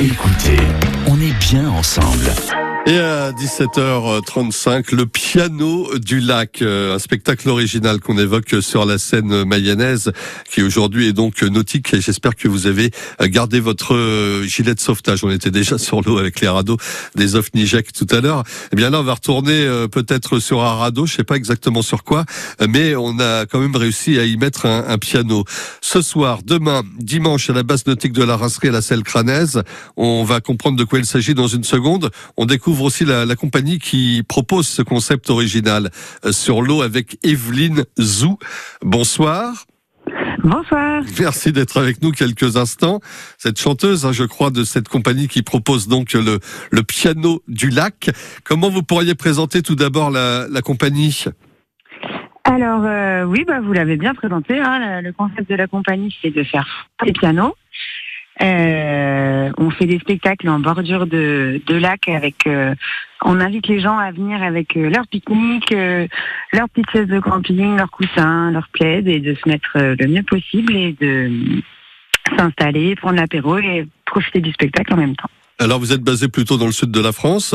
Écoutez, on est bien ensemble. Et à 17h35, le piano du lac, euh, un spectacle original qu'on évoque sur la scène mayonnaise, qui aujourd'hui est donc nautique. J'espère que vous avez gardé votre gilet de sauvetage. On était déjà sur l'eau avec les radeaux des Ofnijek tout à l'heure. Eh bien là, on va retourner euh, peut-être sur un radeau, je sais pas exactement sur quoi, mais on a quand même réussi à y mettre un, un piano. Ce soir, demain, dimanche, à la base nautique de la Rasserie à la Selle Cranaise, on va comprendre de quoi il s'agit dans une seconde. On découvre ouvre aussi la, compagnie qui propose ce concept original euh, sur l'eau avec Evelyne Zou. Bonsoir. Bonsoir. Merci d'être avec nous quelques instants. Cette chanteuse, hein, je crois, de cette compagnie qui propose donc le, le piano du lac. Comment vous pourriez présenter tout d'abord la, compagnie? Alors euh, oui, bah, vous l'avez bien présenté. Hein, le concept de la compagnie, c'est de faire des pianos. Euh, on fait des spectacles en bordure de, de lac avec. Euh, on invite les gens à venir avec euh, leur pique-nique, leur petite chaise de camping, leur coussin, leur plaid et de se mettre le mieux possible et de s'installer, prendre l'apéro et profiter du spectacle en même temps. Alors vous êtes basé plutôt dans le sud de la France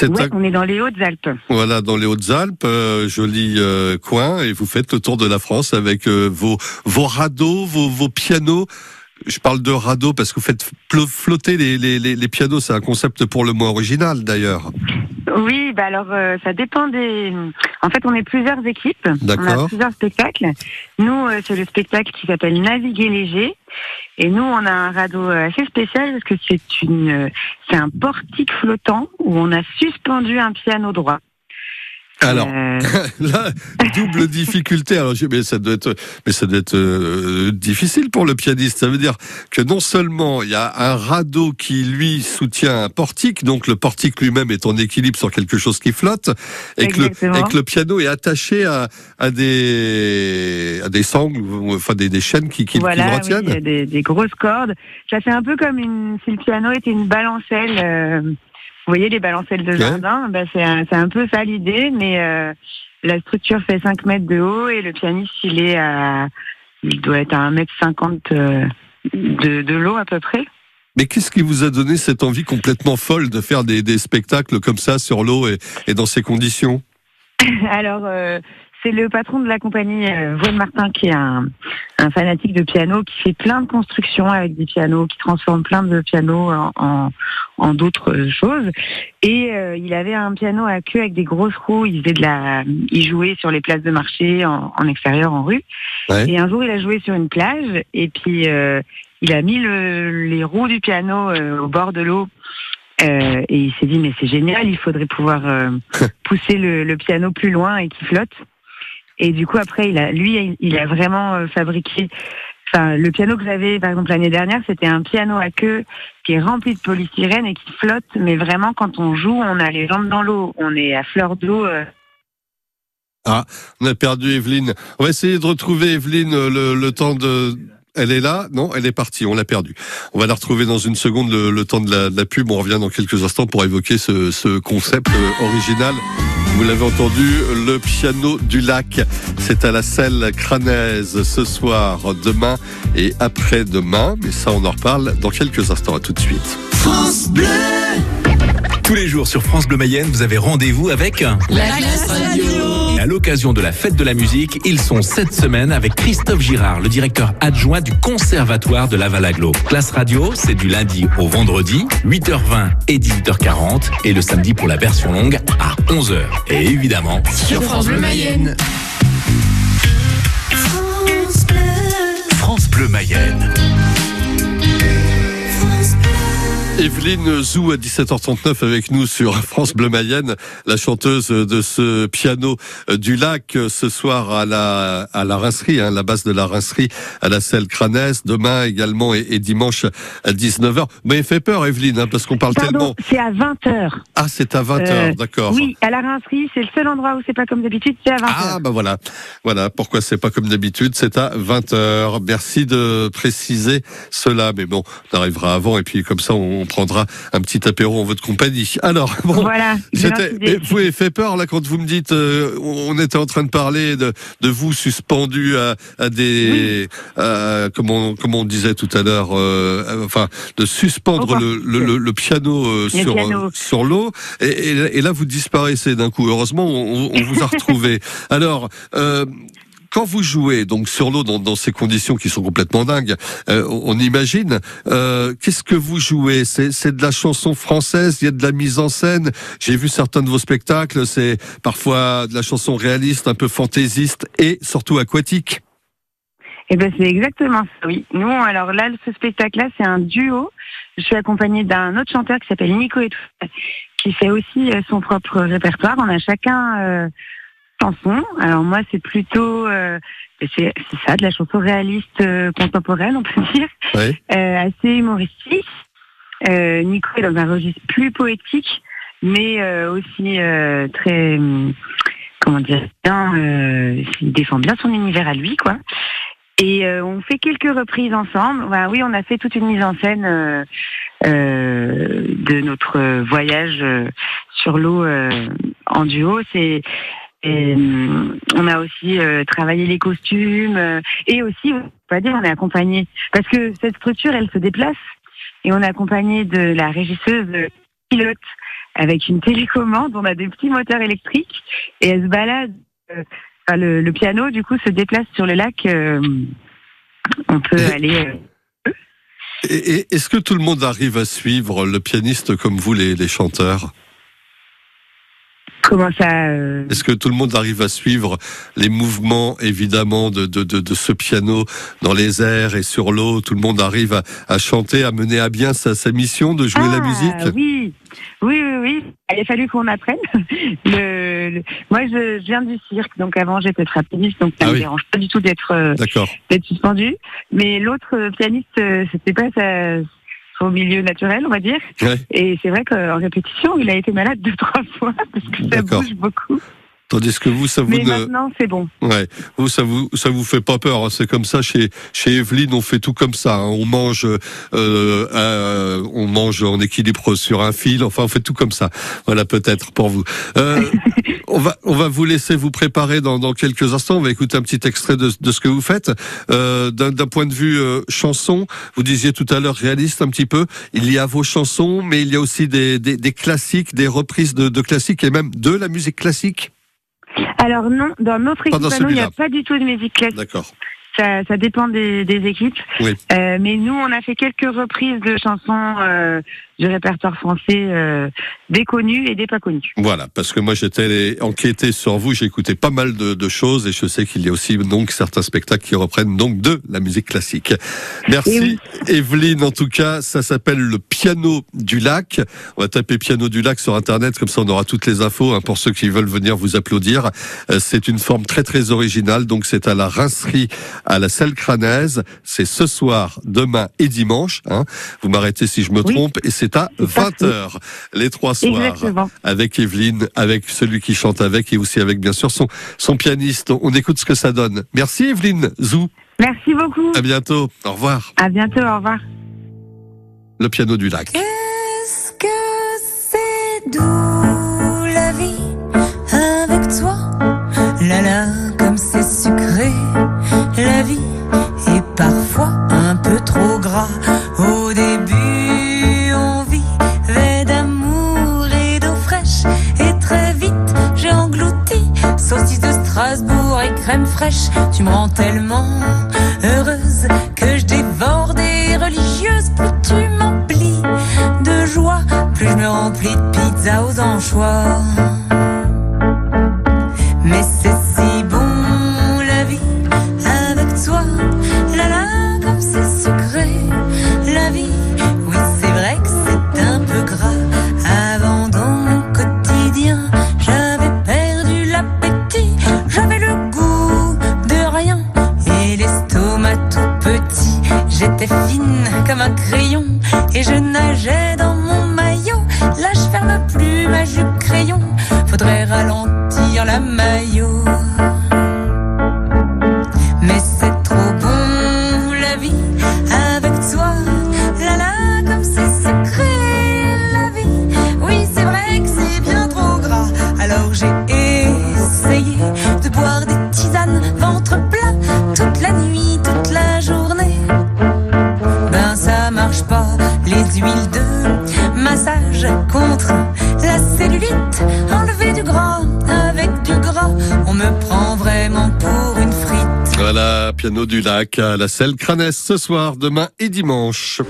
Ouais, on est dans les Hautes-Alpes. Voilà, dans les Hautes-Alpes, joli coin, et vous faites le tour de la France avec vos vos radeaux, vos, vos pianos. Je parle de radeau parce que vous faites flotter les, les, les pianos. C'est un concept pour le moins original d'ailleurs. Oui, bah alors euh, ça dépend des. En fait, on est plusieurs équipes. On a plusieurs spectacles. Nous, euh, c'est le spectacle qui s'appelle Naviguer léger. Et nous, on a un radeau euh, assez spécial parce que c'est une, c'est un portique flottant où on a suspendu un piano droit. Alors, euh. là, double difficulté. Alors, mais ça doit être, mais ça doit être euh, difficile pour le pianiste. Ça veut dire que non seulement il y a un radeau qui lui soutient un portique, donc le portique lui-même est en équilibre sur quelque chose qui flotte, et que, le, et que le, piano est attaché à, à des à des sangles, enfin des, des chaînes qui, qui, voilà, le retiennent. Oui, des, des, grosses cordes. Ça fait un peu comme une, si le piano était une balancelle. Euh, vous voyez les balancelles de jardin, bah, c'est un, un, peu ça l'idée, mais euh, la structure fait 5 mètres de haut et le pianiste il est à, il doit être à 1 mètre 50 euh, de, de l'eau à peu près. Mais qu'est-ce qui vous a donné cette envie complètement folle de faire des, des spectacles comme ça sur l'eau et, et, dans ces conditions? Alors, euh, c'est le patron de la compagnie, euh, Martin, qui est un, un, fanatique de piano, qui fait plein de constructions avec des pianos, qui transforme plein de pianos en, en, d'autres choses. Et euh, il avait un piano à queue avec des grosses roues. Il faisait de la, il jouait sur les places de marché, en, en extérieur, en rue. Et un jour, il a joué sur une plage, et puis euh, il a mis le, les roues du piano euh, au bord de l'eau euh, et il s'est dit mais c'est génial, il faudrait pouvoir euh, pousser le, le, piano plus loin et qu'il flotte. Et du coup, après, il a, lui, il a vraiment euh, fabriqué. Enfin, le piano que j'avais, par exemple, l'année dernière, c'était un piano à queue qui est rempli de polystyrène et qui flotte. Mais vraiment, quand on joue, on a les jambes dans l'eau. On est à fleur d'eau. Euh. Ah, on a perdu Evelyne. On va essayer de retrouver Evelyne euh, le, temps de, elle est là? Non, elle est partie, on l'a perdue. On va la retrouver dans une seconde, le, temps de la, de la, pub. On revient dans quelques instants pour évoquer ce, ce concept original vous l'avez entendu, le piano du lac. C'est à la selle crânaise ce soir, demain et après-demain. Mais ça, on en reparle dans quelques instants. À tout de suite. France Bleu Tous les jours sur France Bleu Mayenne, vous avez rendez-vous avec la classe radio à l'occasion de la fête de la musique, ils sont cette semaine avec Christophe Girard, le directeur adjoint du Conservatoire de Laval-Aglo. Classe radio, c'est du lundi au vendredi, 8h20 et 18h40, et le samedi pour la version longue à 11h. Et évidemment, sur France Bleu Mayenne. Evelyne Zou à 17h39 avec nous sur France Bleu Mayenne, la chanteuse de ce piano du lac ce soir à la à la rincerie, hein, la base de la rincerie à la selle Cranès, demain également et, dimanche à 19h. Mais il fait peur Evelyne hein, parce qu'on parle tellement. C'est à 20h. Ah, c'est à 20h, euh, d'accord. Oui, à la rincerie, c'est le seul endroit où c'est pas comme d'habitude, c'est à 20h. Ah bah voilà. Voilà pourquoi c'est pas comme d'habitude, c'est à 20h. Merci de préciser cela mais bon, on arrivera avant et puis comme ça on on prendra un petit apéro en votre compagnie. Alors, bon, Voilà. c'était, vous avez fait peur là quand vous me dites, euh, on était en train de parler de, de vous suspendu à, à des, à, comme, on, comme on disait tout à l'heure, euh, enfin, de suspendre le, le, le, piano euh, sur piano. sur l'eau, et, et, et là vous disparaissez d'un coup. Heureusement, on, on vous a retrouvé. Alors. Quand vous jouez donc sur l'eau dans, ces conditions qui sont complètement dingues, euh, on imagine. Euh, Qu'est-ce que vous jouez? C'est de la chanson française. Il y a de la mise en scène. J'ai vu certains de vos spectacles. C'est parfois de la chanson réaliste, un peu fantaisiste et surtout aquatique. Eh ben c'est exactement ça. Oui. Nous alors là ce spectacle-là c'est un duo. Je suis accompagnée d'un autre chanteur qui s'appelle Nico et qui fait aussi euh, son propre répertoire. On a chacun chanson. Alors moi, c'est plutôt, euh, c'est ça, de la chanson réaliste euh, contemporaine, on peut dire, oui. euh, assez humoristique. Euh, Nico est dans un registre plus poétique, mais euh, aussi très, comment dire, bien, il défend bien son univers à lui, quoi. Et on fait quelques reprises ensemble. Enfin, oui, on a fait toute une mise en scène de notre voyage sur l'eau en duo. C'est et, on a aussi euh, travaillé les costumes euh, et aussi, on peut dire, on est accompagné parce que cette structure, elle se déplace et on est accompagné de la régisseuse pilote avec une télécommande. On a des petits moteurs électriques et elle se balade. Euh, enfin, le, le, piano, du coup, se déplace sur le lac. on peut et, aller. Et, Est-ce que tout le monde arrive à suivre le pianiste comme vous, les, les chanteurs? Comment ça euh... Est-ce que tout le monde arrive à suivre les mouvements, évidemment, de, de, de, de ce piano dans les airs et sur l'eau? Tout le monde arrive à, à, chanter, à mener à bien sa, sa mission de jouer ah, la musique? Oui, oui, oui, oui. Il a fallu qu'on apprenne. Le, le... Moi, je, je, viens du cirque, donc avant j'étais trapéziste, donc ça ah ne me oui. dérange pas du tout d'être euh, d'être suspendu. Mais l'autre pianiste, euh, c'était pas sa au milieu naturel, on va dire. Ouais. Et c'est vrai qu'en répétition, il a été malade deux, trois fois parce que ça bouge beaucoup. Tandis que vous, ça vous Mais ne... maintenant, c'est bon. Ouais, vous, ça vous, ça vous fait pas peur. hein. C'est comme ça chez chez Evelyne, on fait tout comme ça. hein. On mange, euh, euh, on mange en équilibre sur un fil. Enfin, on fait tout comme ça. Voilà, peut-être pour vous. Euh, on va, on va vous laisser vous préparer dans, dans quelques instants. On va écouter un petit extrait de, de ce que vous faites. Euh, D'un point de vue euh, chanson, vous disiez tout à l'heure réaliste un petit peu. Il y a vos chansons, mais il y a aussi des, des, des classiques, des reprises de, de classiques et même de la musique classique. Alors non, dans notre équipe, il n'y a pas du tout de musique classique. D'accord. Ça, ça dépend des, des équipes. Oui. Euh, mais nous, on a fait quelques reprises de chansons euh, du répertoire français, euh, des connus et des pas connus. Voilà, parce que moi j'étais enquêté sur vous, j'ai écouté pas mal de, de, choses et je sais qu'il y a aussi donc certains spectacles qui reprennent donc de la musique classique. Merci oui. Evelyne, en tout cas, ça s'appelle le piano du lac. On va taper piano du lac sur internet, comme ça on aura toutes les infos hein, pour ceux qui veulent venir vous applaudir. Euh, c'est une forme très très originale, donc c'est à la rincerie à la selle crânaise. C'est ce soir, demain et dimanche. Hein. Vous m'arrêtez si je me Oui. trompe et c'est à 20h les trois soirs Exactement. avec Evelyne, avec celui qui chante avec et aussi avec bien sûr son, son pianiste. On écoute ce que ça donne. Merci Evelyne Zou. Merci beaucoup. À bientôt. Au revoir. À bientôt. Au revoir. Le piano du lac. Qu'est-ce que c'est doux la vie avec toi La la, comme c'est sucré, me rends tellement heureuse que je dévore des religieuses. Plus tu m'emplis de joie, plus je me remplis de pizza aux anchois. Maillot. Piano du lac à la selle Cranès ce soir, demain et dimanche.